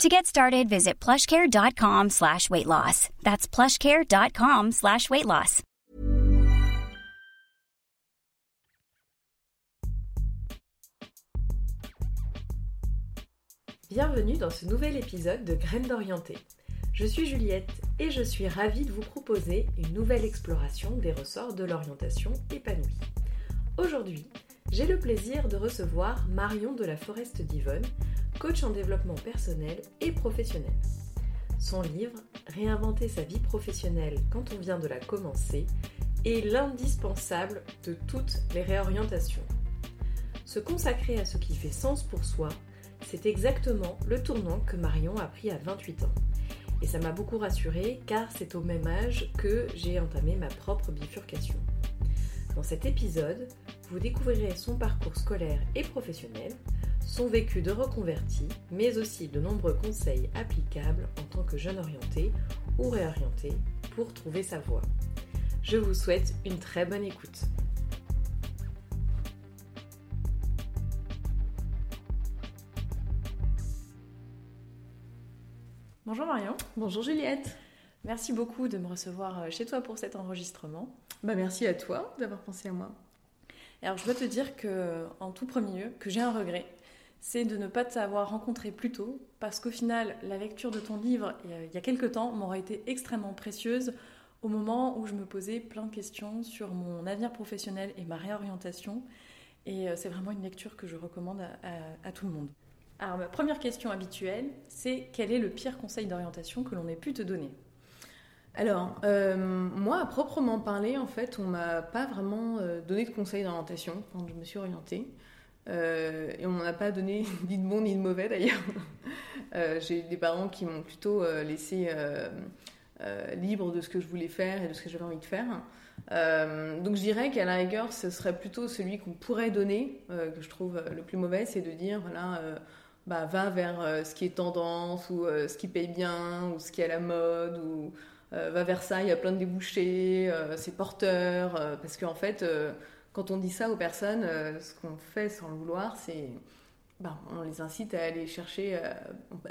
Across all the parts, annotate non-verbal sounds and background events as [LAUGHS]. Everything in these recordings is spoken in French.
To get started, visit plushcare.com slash weight loss. That's plushcare.com slash weight loss. Bienvenue dans ce nouvel épisode de Graines d'Orienté. Je suis Juliette et je suis ravie de vous proposer une nouvelle exploration des ressorts de l'orientation épanouie. Aujourd'hui, j'ai le plaisir de recevoir Marion de la Foreste d'Yvonne, coach en développement personnel et professionnel. Son livre, Réinventer sa vie professionnelle quand on vient de la commencer, est l'indispensable de toutes les réorientations. Se consacrer à ce qui fait sens pour soi, c'est exactement le tournant que Marion a pris à 28 ans. Et ça m'a beaucoup rassurée car c'est au même âge que j'ai entamé ma propre bifurcation. Dans cet épisode, vous découvrirez son parcours scolaire et professionnel, son vécu de reconverti, mais aussi de nombreux conseils applicables en tant que jeune orienté ou réorienté pour trouver sa voie. Je vous souhaite une très bonne écoute. Bonjour Marion. Bonjour Juliette. Merci beaucoup de me recevoir chez toi pour cet enregistrement. Bah merci à toi d'avoir pensé à moi. Alors je dois te dire que en tout premier lieu que j'ai un regret, c'est de ne pas t'avoir rencontré plus tôt parce qu'au final la lecture de ton livre il y a quelques temps m'aurait été extrêmement précieuse au moment où je me posais plein de questions sur mon avenir professionnel et ma réorientation. Et euh, c'est vraiment une lecture que je recommande à, à tout le monde. Alors ma première question habituelle, c'est quel est le pire conseil d'orientation que l'on ait pu te donner? Alors, euh, moi, à proprement parler, en fait, on m'a pas vraiment euh, donné de conseils d'orientation quand je me suis orientée. Euh, et on m'en a pas donné [LAUGHS] ni de bon ni de mauvais d'ailleurs. [LAUGHS] J'ai eu des parents qui m'ont plutôt laissé libre de ce que je voulais faire et de ce que j'avais envie de faire. donc je dirais qu'à la rigueur, ce serait plutôt celui qu'on pourrait donner, que je trouve le plus mauvais, c'est de dire, voilà, bah, va vers ce qui est tendance, ou ce qui paye bien, ou ce qui est à la mode, ou va vers ça, il y a plein de débouchés, euh, c'est porteur, euh, parce qu'en fait, quand on dit ça aux personnes, ce qu'on fait sans le vouloir, c'est ben, on les incite à aller chercher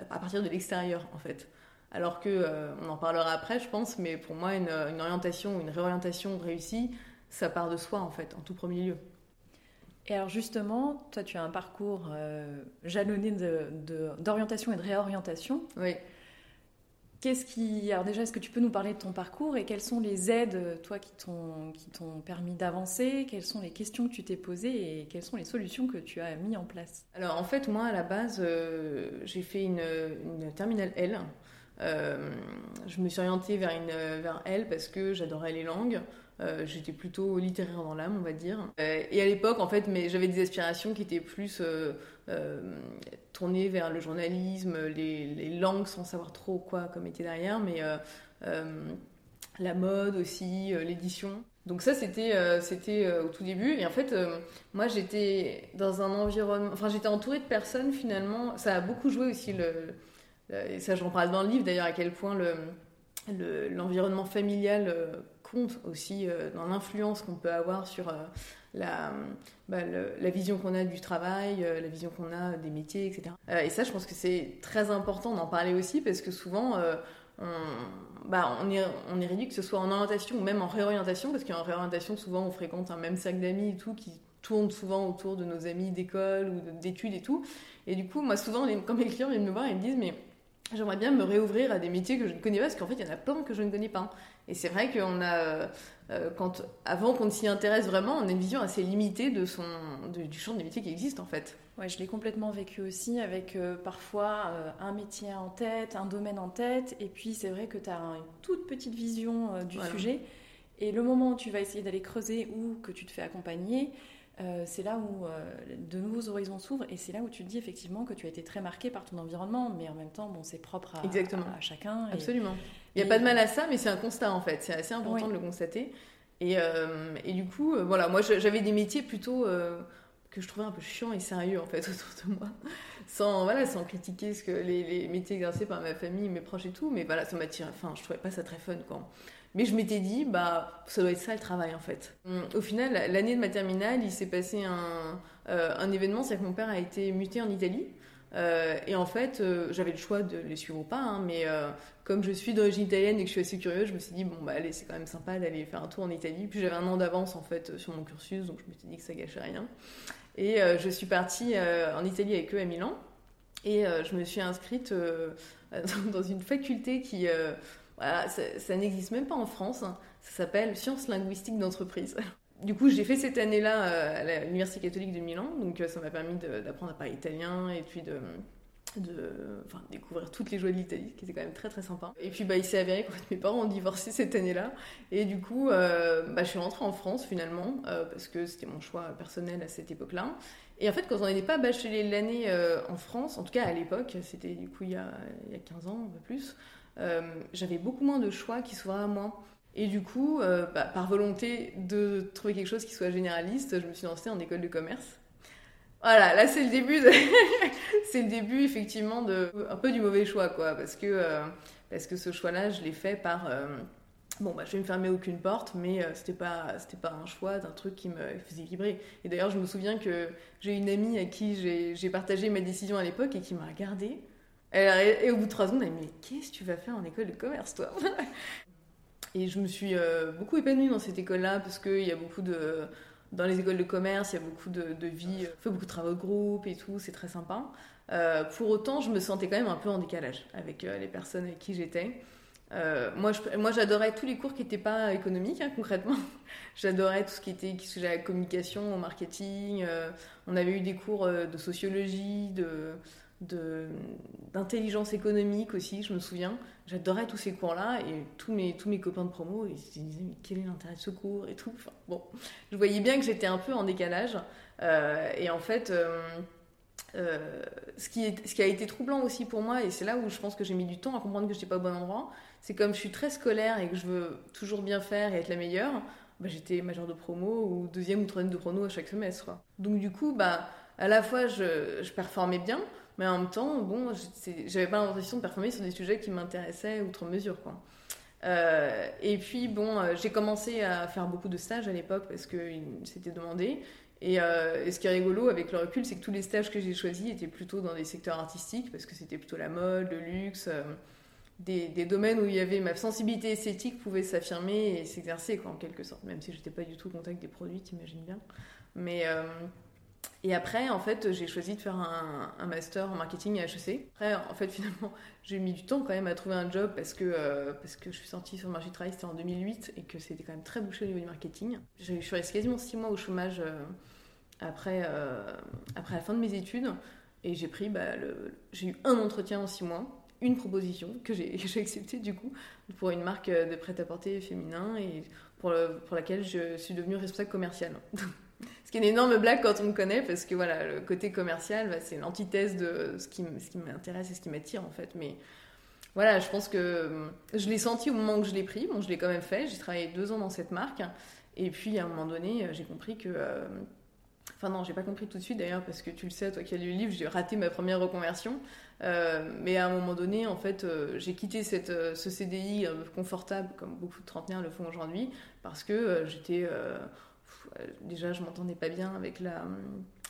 à partir de l'extérieur, en fait. Alors que, on en parlera après, je pense, mais pour moi, une, orientation, une réorientation réussie, ça part de soi, en fait, en tout premier lieu. Et alors justement, toi, tu as un parcours jalonné d'orientation de, et de réorientation. Oui. Qu'est-ce qui. Alors, déjà, est-ce que tu peux nous parler de ton parcours et quelles sont les aides, toi, qui t'ont, permis d'avancer? Quelles sont les questions que tu t'es posées et quelles sont les solutions que tu as mis en place? Alors, en fait, moi, à la base, euh, j'ai fait une, une, terminale L. Euh, je me suis orientée vers, une, vers L parce que j'adorais les langues. Euh, j'étais plutôt littéraire dans l'âme, on va dire. et à l'époque, en fait, j'avais des aspirations qui étaient plus euh, tourner vers le journalisme, les, langues sans savoir trop quoi comme était derrière, mais euh, euh, la mode aussi, l'édition. Donc ça c'était c'était au tout début et en fait moi j'étais dans un environnement enfin j'étais entourée de personnes finalement ça a beaucoup joué aussi le, et ça j'en parle dans le livre d'ailleurs à quel point le l'environnement familial compte aussi dans l'influence qu'on peut avoir sur la, bah, la vision qu'on a du travail, euh, la vision qu'on a des métiers, etc. Euh, et ça, je pense que c'est très important d'en parler aussi parce que souvent, euh, on, bah, on, est, on est réduit que ce soit en orientation ou même en réorientation, parce qu'en réorientation, souvent, on fréquente un même cercle d'amis et tout qui tourne souvent autour de nos amis d'école ou d'études et tout. Et du coup, moi, souvent, quand mes clients viennent me voir, ils me disent, mais j'aimerais bien me réouvrir à des métiers que je ne connais pas, parce qu'en fait, il y en a plein que je ne connais pas. Et c'est vrai qu'on a, euh, quand, avant qu'on s'y intéresse vraiment, on a une vision assez limitée de son, du champ des métiers qui existent en fait. Ouais, je l'ai complètement vécu aussi avec euh, parfois euh, un métier en tête, un domaine en tête, et puis c'est vrai que tu as une toute petite vision du sujet, et le moment où tu vas essayer d'aller creuser ou que tu te fais accompagner, euh, c'est là où de nouveaux horizons s'ouvrent et c'est là où tu te dis effectivement que tu as été très marqué par ton environnement, mais en même temps, bon, c'est propre à, Exactement. à, chacun. Absolument. Il n'y a pas de mal à ça, mais c'est un constat en fait. C'est assez important de le constater. Et, et du coup, voilà, moi j'avais des métiers plutôt que je trouvais un peu chiant et sérieux en fait [LAUGHS] autour de moi, sans voilà, sans critiquer ce que les, les métiers exercés par ma famille, mes proches et tout, mais voilà, ça m'attirait. Enfin, je trouvais pas ça très fun quoi. Mais je m'étais dit, bah, ça doit être ça le travail en fait. Hum, au final, l'année de ma terminale, il s'est passé un, euh, un événement, c'est que mon père a été muté en Italie. Euh, et en fait, euh, j'avais le choix de les suivre ou pas, hein, mais comme je suis d'origine italienne et que je suis assez curieuse, je me suis dit, bon, bah allez, c'est quand même sympa d'aller faire un tour en Italie. Puis j'avais un an d'avance en fait sur mon cursus, donc je me suis dit que ça gâchait rien. Et je suis partie en Italie avec eux à Milan. Et je me suis inscrite [LAUGHS] dans une faculté qui ça, n'existe même pas en France. Hein. Ça s'appelle Sciences linguistiques d'entreprise. [LAUGHS] Du coup, j'ai fait cette année-là euh, à l'Université catholique de Milan, donc euh, ça m'a permis d'apprendre à parler italien et puis de, découvrir toutes les joies de l'Italie, qui était quand même très très sympa. Et puis bah, il s'est avéré que mes parents ont divorcé [LAUGHS] cette année-là, et du coup euh, bah, je suis rentrée en France finalement, parce que c'était mon choix personnel à cette époque-là. Et en fait, quand on n'était pas bachelé l'année en France, en tout cas à l'époque, c'était du coup il y, a, il y a 15 ans, un peu plus, j'avais beaucoup moins de choix qui s'ouvraient à moi. Et du coup, euh, bah, par volonté de trouver quelque chose qui soit généraliste, je me suis lancée en école de commerce. Voilà, là c'est le début, [LAUGHS] c'est le début effectivement de un peu du mauvais choix quoi, parce que euh, parce que ce choix-là, je l'ai fait par bon bah je vais me fermer aucune porte, mais c'était pas c'était pas un choix d'un truc qui me faisait vibrer. Et d'ailleurs, je me souviens que j'ai une amie à qui j'ai partagé ma décision à l'époque et qui m'a regardée et au bout de trois secondes, elle m'a dit Mais qu'est-ce que tu vas faire en école de commerce, toi [LAUGHS] Et je me suis euh, beaucoup épanouie dans cette école-là parce qu'il y a beaucoup de. Dans les écoles de commerce, il y a beaucoup de, vie, on fait beaucoup de travaux de groupe et tout, c'est très sympa. Euh, pour autant, je me sentais quand même un peu en décalage avec euh, les personnes avec qui j'étais. moi, moi, j'adorais tous les cours qui n'étaient pas économiques, hein, concrètement. [LAUGHS] j'adorais tout ce qui était qui à la communication, au marketing. on avait eu des cours de sociologie, de, d'intelligence économique aussi, je me souviens. J'adorais tous ces cours-là et tous mes, tous mes copains de promo, ils se disaient mais quel est l'intérêt de ce cours et tout. Enfin, bon, je voyais bien que j'étais un peu en décalage. Euh, et en fait, euh, euh, ce, qui ce qui a été troublant aussi pour moi, et c'est là où je pense que j'ai mis du temps à comprendre que je n'étais pas au bon endroit, c'est comme je suis très scolaire et que je veux toujours bien faire et être la meilleure, bah, j'étais majeure de promo ou deuxième ou troisième de promo à chaque semestre. Donc du coup, bah, à la fois je, je performais bien, mais en même temps, bon, j'avais pas l'impression de performer sur des sujets qui m'intéressaient outre mesure, quoi. Euh, et puis, bon, euh, j'ai commencé à faire beaucoup de stages à l'époque parce que s'était demandé. Euh, et, ce qui est rigolo avec le recul, c'est que tous les stages que j'ai choisis étaient plutôt dans des secteurs artistiques parce que c'était plutôt la mode, le luxe, des, domaines où il y avait ma sensibilité esthétique pouvait s'affirmer et s'exercer, en quelque sorte. Même si j'étais pas du tout au contact des produits, t'imagines bien. Mais et après, en fait, j'ai choisi de faire un, master en marketing à HEC. Après, en fait, finalement, [LAUGHS] j'ai mis du temps quand même à trouver un job parce que, euh, parce que je suis sortie sur le marché du travail, c'était en 2008 et que c'était quand même très bouché au niveau du marketing. Je suis restée quasiment six mois au chômage euh, après, euh, après la fin de mes études et j'ai pris, bah, j'ai eu un entretien en six mois, une proposition [LAUGHS] que j'ai acceptée du coup pour une marque de prêt-à-porter féminin et pour, pour laquelle je suis devenue responsable commerciale. [LAUGHS] Ce une énorme blague quand on me connaît, parce que voilà, le côté commercial, bah, c'est l'antithèse de ce qui, ce qui m'intéresse et ce qui m'attire en fait. Mais voilà, je pense que hum, je l'ai senti au moment où je l'ai pris. Bon, je l'ai quand même fait. J'ai travaillé deux ans dans cette marque. Et puis à un moment donné, euh, j'ai compris que. Euh, enfin, non, j'ai pas compris tout de suite d'ailleurs, parce que tu le sais, toi qui as lu le livre, j'ai raté ma première reconversion. Euh, mais à un moment donné, en fait, j'ai quitté cette, ce CDI confortable, comme beaucoup de trentenaires le font aujourd'hui, parce que j'étais euh, déjà je m'entendais pas bien avec la,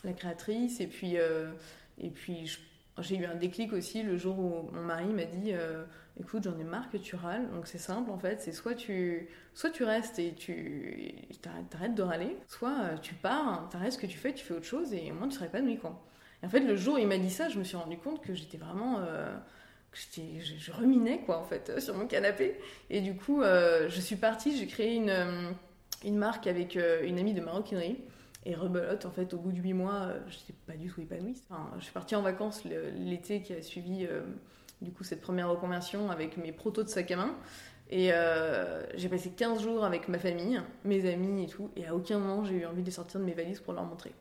la créatrice. Et puis euh, et puis j'ai eu un déclic aussi le jour où mon mari m'a dit euh, écoute j'en ai marre que tu râles. Donc c'est simple en fait. C'est soit tu soit tu restes et tu t'arrêtes de râler soit tu pars t'arrêtes ce que tu fais tu fais autre chose et au moins tu serais nuit quoi. Et en fait le jour où il m'a dit ça je me suis rendu compte que j'étais vraiment que je, je, reminais quoi en fait [LAUGHS] sur mon canapé. Et du coup je suis partie j'ai créé une une marque avec euh, une amie de maroquinerie. Et rebelote, en fait, au bout de huit mois, euh, je n'étais pas du tout épanouie. Enfin, je suis partie en vacances l'été qui a suivi, euh, du coup, cette première reconversion avec mes protos de sac à main. Et j'ai passé 15 jours avec ma famille, mes amis et tout, et à aucun moment j'ai eu envie de sortir de mes valises pour leur montrer.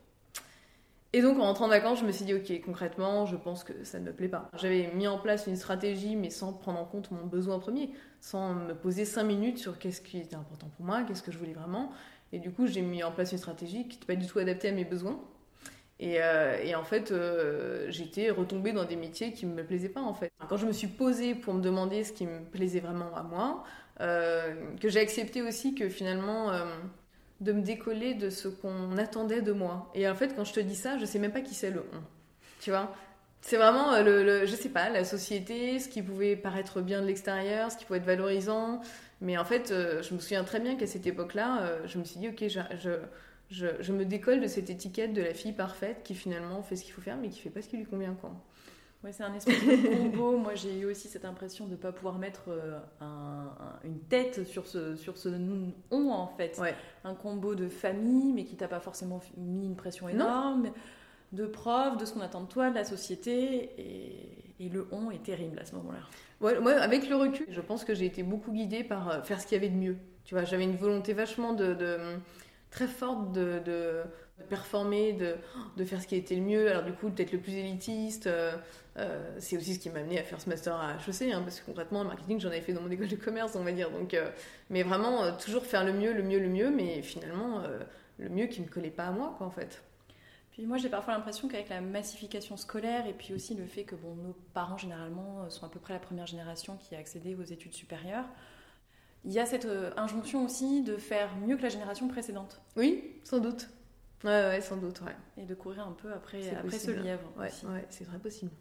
Et donc en rentrant de vacances, je me suis dit, ok, concrètement, je pense que ça ne me plaît pas. J'avais mis en place une stratégie, mais sans prendre en compte mon besoin premier, sans me poser 5 minutes sur qu'est-ce qui était important pour moi, qu'est-ce que je voulais vraiment. Et du coup, j'ai mis en place une stratégie qui n'était pas du tout adaptée à mes besoins. Et, euh, en fait, euh, j'étais retombée dans des métiers qui ne me plaisaient pas en fait. Quand je me suis posée pour me demander ce qui me plaisait vraiment à moi, euh, que j'ai accepté aussi que finalement de me décoller de ce qu'on attendait de moi. Et en fait, quand je te dis ça, je sais même pas qui c'est le on. Tu vois C'est vraiment, le, je sais pas, la société, ce qui pouvait paraître bien de l'extérieur, ce qui pouvait être valorisant. Mais en fait, je me souviens très bien qu'à cette époque-là, je me suis dit, ok, je, je, je, me décolle de cette étiquette de la fille parfaite qui finalement fait ce qu'il faut faire, mais qui fait pas ce qui lui convient. Quoi. Ouais, c'est un espèce de combo. [LAUGHS] Moi, j'ai eu aussi cette impression de ne pas pouvoir mettre euh, un, une tête sur ce, sur ce on, en fait. Ouais. Un combo de famille, mais qui t'a pas forcément mis une pression énorme, de prof, de ce qu'on attend de toi, de la société. Et, le on est terrible à ce moment-là. Avec le recul, je pense que j'ai été beaucoup guidée par euh, faire ce qu'il y avait de mieux. Tu vois, j'avais une volonté vachement de, très forte de, performer, de, faire ce qui était le mieux. Alors du coup, peut-être le plus élitiste. Euh, euh, c'est aussi ce qui m'a amené à faire ce master à HEC, hein, parce que concrètement, le marketing, j'en avais fait dans mon école de commerce, on va dire. Donc, mais vraiment, toujours faire le mieux, le mieux, le mieux, mais finalement, le mieux qui ne me collait pas à moi, quoi, en fait. Puis moi, j'ai parfois l'impression qu'avec la massification scolaire et puis aussi le fait que bon, nos parents, généralement, sont à peu près la première génération qui a accédé aux études supérieures, il y a cette euh, injonction aussi de faire mieux que la génération précédente. Oui, sans doute. Ouais, ouais, sans doute, ouais. Et de courir un peu après, après ce lièvre. Ouais, ouais c'est très possible.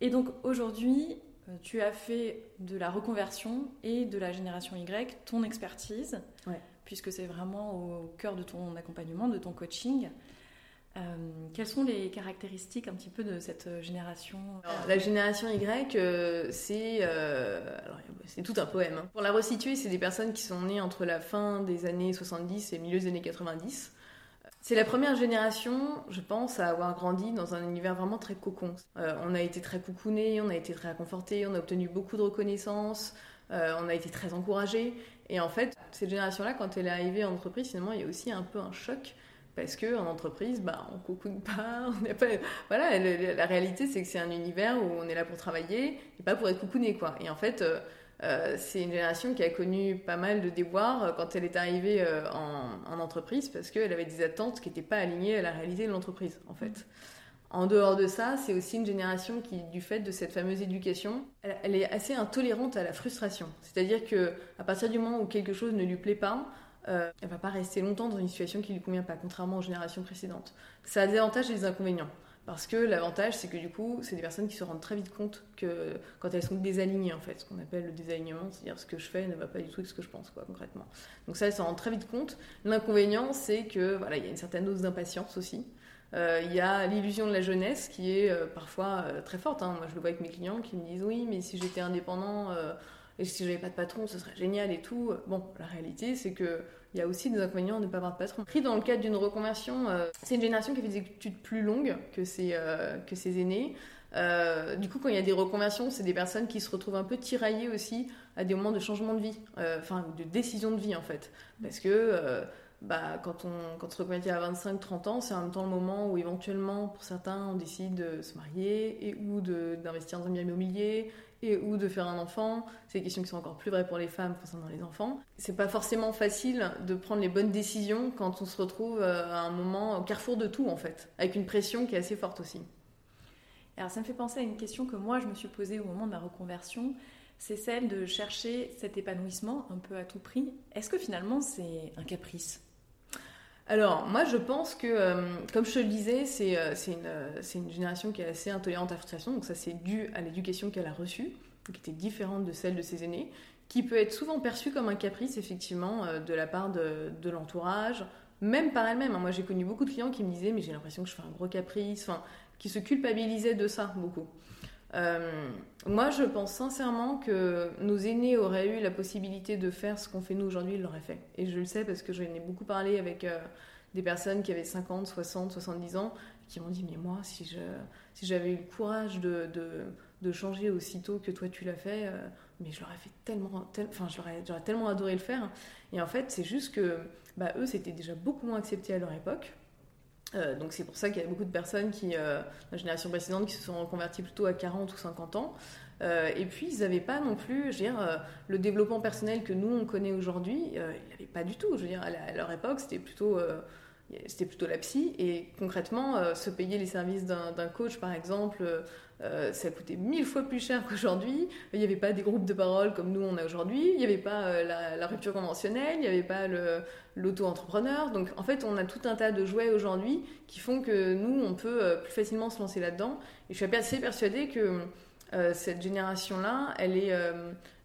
Et donc aujourd'hui, euh, tu as fait de la reconversion et de la génération Y ton expertise, ouais. puisque c'est vraiment au cœur de ton accompagnement, de ton coaching. Euh, quelles sont les caractéristiques un petit peu de cette génération La génération Y, euh, c'est euh, tout un poème. Hein. Pour la resituer, c'est des personnes qui sont nées entre la fin des années 70 et milieu des années 90. C'est la première génération, je pense, à avoir grandi dans un univers vraiment très cocon. on a été très coucouné, on a été très réconforté, on a obtenu beaucoup de reconnaissance, on a été très encouragé. Et en fait, cette génération-là, quand elle est arrivée en entreprise, finalement, il y a aussi un peu un choc parce que en entreprise, bah, on cocoune [LAUGHS] pas. Voilà, la, réalité, c'est que c'est un univers où on est là pour travailler et pas pour être coucouné, quoi. Et en fait, euh, euh, c'est une génération qui a connu pas mal de déboires euh, quand elle est arrivée en, en, entreprise parce qu'elle avait des attentes qui n'étaient pas alignées à la réalité de l'entreprise, en fait. En dehors de ça, c'est aussi une génération qui, du fait de cette fameuse éducation, elle, elle est assez intolérante à la frustration. C'est-à-dire que à partir du moment où quelque chose ne lui plaît pas, euh, elle va pas rester longtemps dans une situation qui lui convient pas, contrairement aux générations précédentes. Ça a des avantages et des inconvénients. Parce que l'avantage, c'est que du coup, c'est des personnes qui se rendent très vite compte que quand elles sont désalignées, en fait, ce qu'on appelle le désalignement, c'est-à-dire ce que je fais ne va pas du tout avec ce que je pense, quoi, concrètement. Donc ça, elles se rendent très vite compte. L'inconvénient, c'est que voilà, il y a une certaine dose d'impatience aussi. Euh, il y a l'illusion de la jeunesse qui est euh, parfois euh, très forte. Hein. Moi, je le vois avec mes clients qui me disent oui, mais si j'étais indépendant et si j'avais pas de patron, ce serait génial et tout. Bon, la réalité, c'est que il y a aussi des inconvénients de ne pas avoir de patron. Pris dans le cadre d'une reconversion, euh, c'est une génération qui fait des études plus longues que ses, euh, aînés. Euh, du coup, quand il y a des reconversions, c'est des personnes qui se retrouvent un peu tiraillées aussi à des moments de changement de vie, enfin de décision de vie en fait. Parce que bah, quand, on, quand on se reconvertit à 25-30 ans, c'est en même temps le moment où éventuellement, pour certains, on décide de se marier et ou d'investir dans un bien immobilier et ou de faire un enfant. C'est des questions qui sont encore plus vraies pour les femmes concernant les enfants. C'est pas forcément facile de prendre les bonnes décisions quand on se retrouve euh, à un moment au carrefour de tout en fait, avec une pression qui est assez forte aussi. Alors ça me fait penser à une question que moi je me suis posée au moment de ma reconversion, c'est celle de chercher cet épanouissement un peu à tout prix. Est-ce que finalement c'est un caprice? Alors, moi, je pense que, euh, comme je te le disais, c'est euh, une, euh, une, génération qui est assez intolérante à la frustration. Donc, ça, c'est dû à l'éducation qu'elle a reçue, qui était différente de celle de ses aînés, qui peut être souvent perçue comme un caprice, effectivement, de la part de, l'entourage, même par elle-même. Moi, j'ai connu beaucoup de clients qui me disaient, mais j'ai l'impression que je fais un gros caprice, enfin, qui se culpabilisaient de ça, beaucoup. Moi, je pense sincèrement que nos aînés auraient eu la possibilité de faire ce qu'on fait nous aujourd'hui, ils l'auraient fait. Et je le sais parce que j'en ai beaucoup parlé avec des personnes qui avaient 50, 60, 70 ans, qui m'ont dit, mais moi, si je si j'avais eu le courage de, de changer aussitôt que toi tu l'as fait, euh, mais je l'aurais fait tellement, enfin j'aurais, j'aurais tellement adoré le faire. Et en fait, c'est juste que bah, eux, c'était déjà beaucoup moins accepté à leur époque. Euh, donc c'est pour ça qu'il y a beaucoup de personnes qui, euh, la génération précédente, qui se sont reconverties plutôt à 40 ou 50 ans. et puis ils n'avaient pas non plus, je veux dire, le développement personnel que nous on connaît aujourd'hui, ils n'avaient pas du tout. Je veux dire, à, leur époque, c'était plutôt c'était plutôt la psy. Et concrètement, se payer les services d'un coach, par exemple, euh, ça coûtait mille fois plus cher qu'aujourd'hui. Il n'y avait pas des groupes de parole comme nous on a aujourd'hui. Il n'y avait pas euh, la, rupture conventionnelle. Il n'y avait pas l'auto-entrepreneur. Donc en fait, on a tout un tas de jouets aujourd'hui qui font que nous, on peut euh, plus facilement se lancer là-dedans. Et je suis assez persuadée que cette génération-là, elle est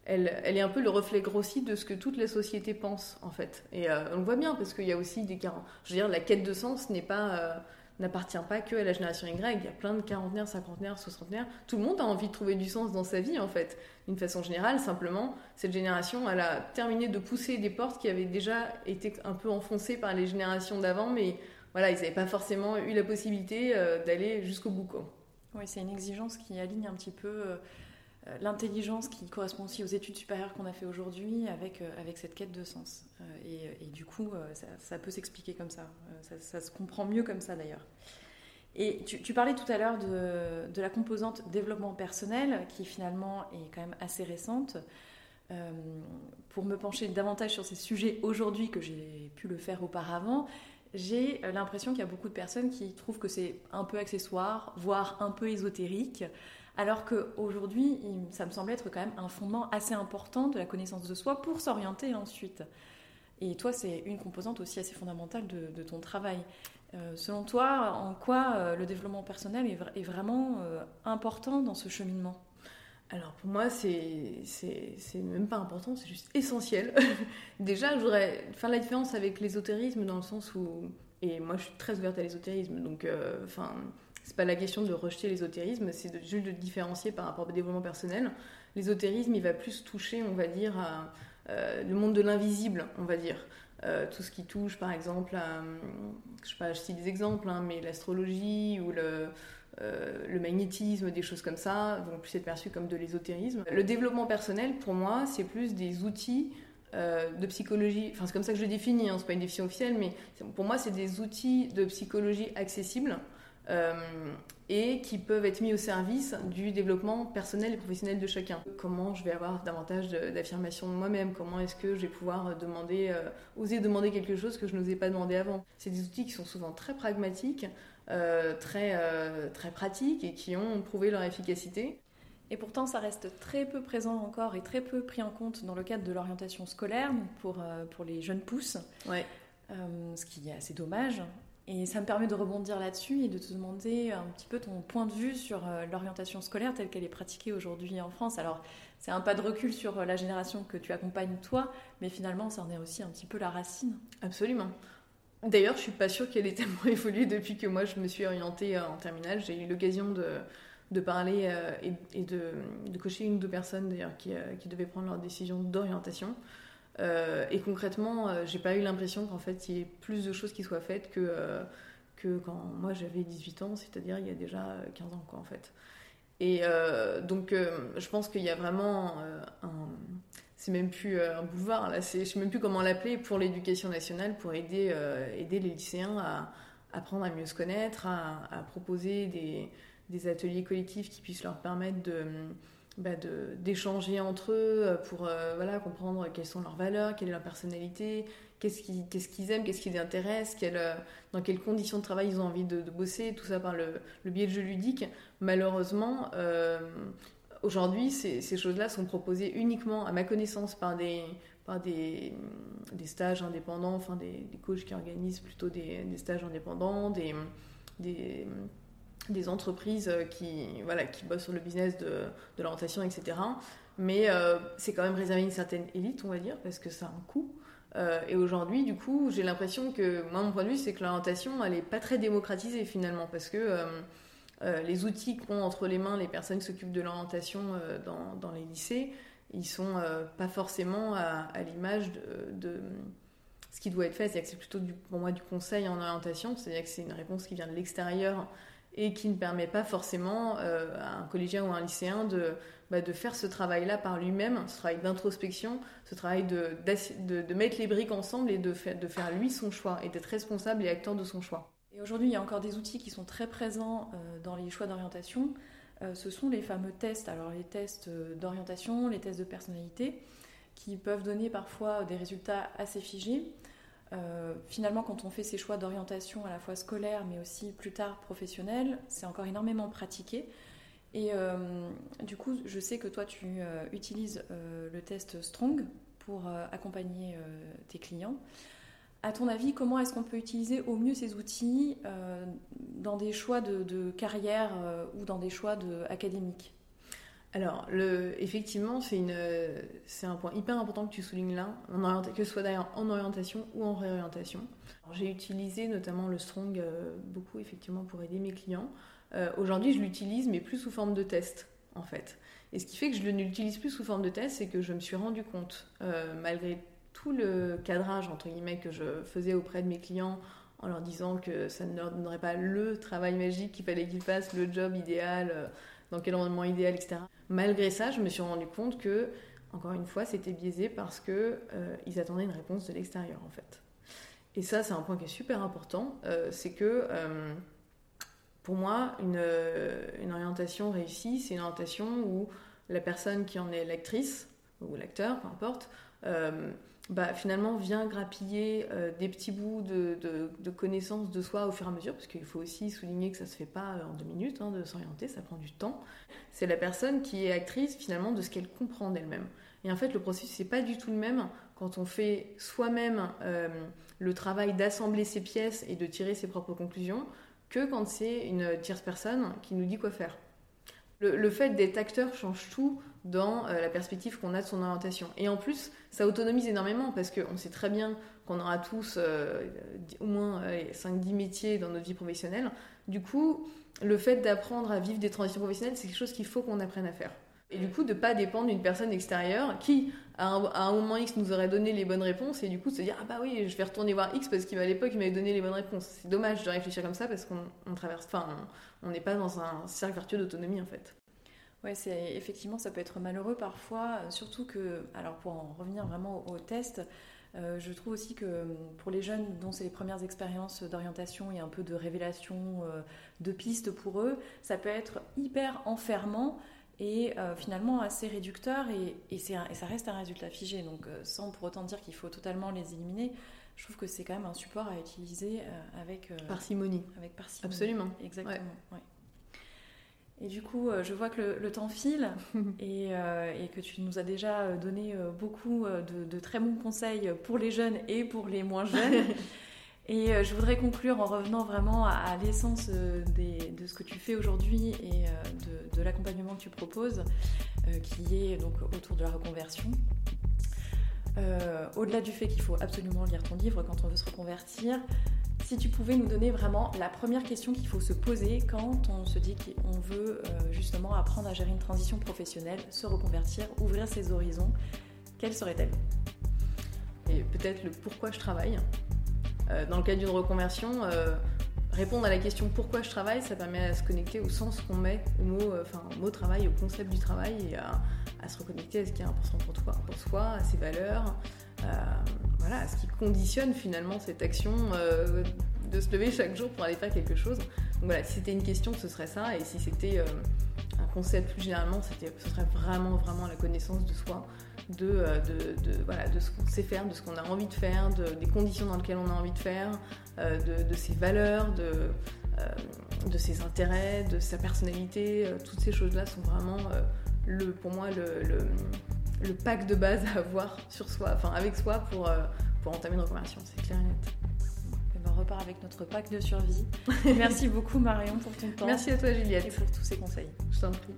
elle, est un peu le reflet grossi de ce que toute la société pense en fait. Et on le voit bien parce qu'il y a aussi des Je veux dire, la quête de sens n'est pas n'appartient pas que à la génération Y. Il y a plein de quarantenaires, cinquantenaires, soixantenaires. Tout le monde a envie de trouver du sens dans sa vie, en fait. D'une façon générale, simplement, cette génération, elle a terminé de pousser des portes qui avaient déjà été un peu enfoncées par les générations d'avant, mais voilà, ils n'avaient pas forcément eu la possibilité euh, d'aller jusqu'au bout. Quoi. Oui, c'est une exigence qui aligne un petit peu euh, l'intelligence qui correspond aussi aux études supérieures qu'on a fait aujourd'hui avec, euh, avec cette quête de sens. Euh, et, du coup, ça, peut s'expliquer comme ça. ça. se comprend mieux comme ça d'ailleurs. Et tu, parlais tout à l'heure de, de, la composante développement personnel qui finalement est quand même assez récente. pour me pencher davantage sur ces sujets aujourd'hui que j'ai pu le faire auparavant, j'ai l'impression qu'il y a beaucoup de personnes qui trouvent que c'est un peu accessoire, voire un peu ésotérique. Alors qu'aujourd'hui, ça me semble être quand même un fondement assez important de la connaissance de soi pour s'orienter ensuite. Et toi, c'est une composante aussi assez fondamentale de, ton travail. Euh, selon toi, en quoi euh, le développement personnel est, vraiment euh, important dans ce cheminement? Alors pour moi, c'est même pas important, c'est juste essentiel. [LAUGHS] Déjà, je voudrais faire la différence avec l'ésotérisme dans le sens où, et moi je suis très ouverte à l'ésotérisme, donc enfin c'est pas la question de rejeter l'ésotérisme, c'est juste de différencier par rapport au développement personnel. L'ésotérisme, il va plus toucher, on va dire, euh, le monde de l'invisible, on va dire. Euh, tout ce qui touche, par exemple, à, je sais pas, je cite des exemples, hein, mais l'astrologie ou le, euh, le magnétisme, des choses comme ça, vont plus être perçus comme de l'ésotérisme. Le développement personnel, pour moi, c'est plus des outils de psychologie, enfin c'est comme ça que je le définis, hein, c'est pas une définition officielle, mais pour moi c'est des outils de psychologie accessibles et qui peuvent être mis au service du développement personnel et professionnel de chacun. Comment je vais avoir davantage d'affirmation de, moi-même? Comment est-ce que je vais pouvoir demander, euh, oser demander quelque chose que je n'osais pas demander avant? C'est des outils qui sont souvent très pragmatiques, euh, très, très pratiques et qui ont prouvé leur efficacité. Et pourtant, ça reste très peu présent encore et très peu pris en compte dans le cadre de l'orientation scolaire pour, pour les jeunes pousses. Ouais. ce qui est assez dommage. Et ça me permet de rebondir là-dessus et de te demander un petit peu ton point de vue sur euh, l'orientation scolaire telle qu'elle est pratiquée aujourd'hui en France. Alors, c'est un pas de recul sur euh, la génération que tu accompagnes toi, mais finalement, ça en est aussi un petit peu la racine. Absolument. D'ailleurs, je suis pas sûre qu'elle ait [LAUGHS] tellement évolué depuis que moi je me suis orientée euh, en terminale. J'ai eu l'occasion de, de, parler et, de, de, cocher une ou deux personnes d'ailleurs qui, qui devaient prendre leur décision d'orientation. Euh, et concrètement, euh, j'ai pas eu l'impression qu'en fait il y ait plus de choses qui soient faites que, euh, que quand moi j'avais 18 ans, c'est-à-dire il y a déjà 15 ans quoi en fait. Et donc je pense qu'il y a vraiment un. C'est même plus un boulevard, là, je sais même plus comment l'appeler pour l'éducation nationale, pour aider, aider les lycéens à apprendre à mieux se connaître, à, à proposer des, des, ateliers collectifs qui puissent leur permettre de bah, d'échanger entre eux euh, pour euh, voilà, comprendre quelles sont leurs valeurs, quelle est leur personnalité, qu'est-ce qu'ils qu'est-ce qu'ils aiment, qu'est-ce qui les intéresse, euh, dans quelles conditions de travail ils ont envie de, bosser, tout ça par le, le, biais de jeux ludiques. Malheureusement, aujourd'hui, ces, ces choses-là sont proposées uniquement, à ma connaissance, par des, par des, des stages indépendants, enfin des, des, coachs qui organisent plutôt des, des stages indépendants, des des entreprises euh, qui, voilà, qui bossent sur le business de, de l'orientation, etc. Mais euh, c'est quand même réservé à une certaine élite, on va dire, parce que ça a un coût. Euh, et aujourd'hui, du coup, j'ai l'impression que, moi, mon point de vue, c'est que l'orientation, elle n'est pas très démocratisée finalement, parce que les outils qu'ont entre les mains les personnes qui s'occupent de l'orientation dans, dans, les lycées, ils sont pas forcément à, l'image de, ce qui doit être fait. C'est-à-dire que c'est plutôt, pour moi, du conseil en orientation, c'est-à-dire que c'est une réponse qui vient de l'extérieur et qui ne permet pas forcément à un collégien ou à un lycéen de, bah, de faire ce travail-là par lui-même, ce travail d'introspection, ce travail de, mettre les briques ensemble et de, de faire lui son choix et d'être responsable et acteur de son choix. Et aujourd'hui, il y a encore des outils qui sont très présents dans les choix d'orientation. ce sont les fameux tests, alors les tests d'orientation, les tests de personnalité, qui peuvent donner parfois des résultats assez figés. Euh, finalement, quand on fait ces choix d'orientation à la fois scolaire mais aussi plus tard professionnel, c'est encore énormément pratiqué. Et euh, du coup, je sais que toi, tu euh, utilises le test Strong pour accompagner tes clients. À ton avis, comment est-ce qu'on peut utiliser au mieux ces outils dans des choix de, carrière ou dans des choix de, académiques? Alors, effectivement, c'est un point hyper important que tu soulignes là, que ce soit d'ailleurs en orientation ou en réorientation. J'ai utilisé notamment le Strong euh, beaucoup effectivement pour aider mes clients. Euh, aujourd'hui, je l'utilise, mais plus sous forme de test, en fait. Et ce qui fait que je ne l'utilise plus sous forme de test, c'est que je me suis rendu compte, euh, malgré tout le cadrage entre guillemets que je faisais auprès de mes clients en leur disant que ça ne leur donnerait pas le travail magique qu'il fallait qu'ils fassent, le job idéal dans quel environnement idéal, etc. Malgré ça, je me suis rendu compte que, encore une fois, c'était biaisé parce que euh, ils attendaient une réponse de l'extérieur, en fait. Et ça, c'est un point qui est super important, euh, c'est que euh, pour moi, une, une, orientation réussie, c'est une orientation où la personne qui en est l'actrice ou l'acteur, peu importe, bah, finalement vient grappiller euh, des petits bouts de, de, connaissances de soi au fur et à mesure, parce qu'il faut aussi souligner que ça se fait pas euh, en deux minutes hein, de s'orienter, ça prend du temps. C'est la personne qui est actrice finalement de ce qu'elle comprend d'elle-même. Et en fait, le processus n'est pas du tout le même quand on fait soi-même euh, le travail d'assembler ses pièces et de tirer ses propres conclusions, que quand c'est une tierce personne qui nous dit quoi faire. Le, fait d'être acteur change tout dans euh, la perspective qu'on a de son orientation. Et en plus, ça autonomise énormément parce qu'on sait très bien qu'on aura tous euh, au moins 5-10 métiers dans notre vie professionnelle. Du coup, le fait d'apprendre à vivre des transitions professionnelles, c'est quelque chose qu'il faut qu'on apprenne à faire. Et du coup, de ne pas dépendre d'une personne extérieure qui, à un, moment X, nous aurait donné les bonnes réponses et du coup se dire Ah bah oui, je vais retourner voir X parce qu'à l'époque, il m'avait donné les bonnes réponses. C'est dommage de réfléchir comme ça parce qu'on traverse, enfin, on n'est pas dans un cercle vertueux d'autonomie en fait. Ouais, c'est effectivement, ça peut être malheureux parfois, euh, surtout que, alors pour en revenir vraiment au, test, euh, je trouve aussi que hum, pour les jeunes dont c'est les premières expériences d'orientation et un peu de révélation euh, de pistes pour eux, ça peut être hyper enfermant et finalement assez réducteur et, et, ça reste un résultat figé. Donc sans pour autant dire qu'il faut totalement les éliminer, je trouve que c'est quand même un support à utiliser avec parcimonie. Avec parcimonie. Absolument. Exactement. Ouais. Et du coup, euh, je vois que le, temps file [LAUGHS] euh, et, que tu nous as déjà euh, donné beaucoup de, très bons conseils pour les jeunes et pour les moins jeunes. [LAUGHS] et je voudrais conclure en revenant vraiment à, l'essence de ce que tu fais aujourd'hui et de, l'accompagnement que tu proposes, qui est donc autour de la reconversion. Au-delà du fait qu'il faut absolument lire ton livre quand on veut se reconvertir, si tu pouvais nous donner vraiment la première question qu'il faut se poser quand on se dit qu'on veut euh, justement apprendre à gérer une transition professionnelle, se reconvertir, ouvrir ses horizons, quelle serait-elle? Et peut-être le pourquoi je travaille. Euh, dans le cas d'une reconversion, euh, répondre à la question pourquoi je travaille, ça permet à se connecter au sens qu'on met au mot, au mot travail, au concept du travail et à, se reconnecter à ce qui est important pour toi, pour soi, à ses valeurs, voilà, ce qui conditionne finalement cette action euh, de se lever chaque jour pour aller faire quelque chose. Donc voilà, si c'était une question, ce serait ça, et si c'était euh, un concept plus généralement, ce serait vraiment vraiment la connaissance de soi, de, euh, de, voilà, de ce qu'on sait faire, de ce qu'on a envie de faire, des conditions dans lesquelles on a envie de faire, de, ses valeurs, de, de ses intérêts, de sa personnalité. toutes ces choses-là sont vraiment le, pour moi le le pack de base à avoir sur soi, enfin avec soi pour, euh, pour entamer une reconversion, c'est clair et net. Et ben, on repart avec notre pack de survie. [LAUGHS] Merci beaucoup Marion pour ton temps. Merci à toi Juliette. Et pour tous ces conseils. Je t'en prie.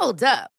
Hold up.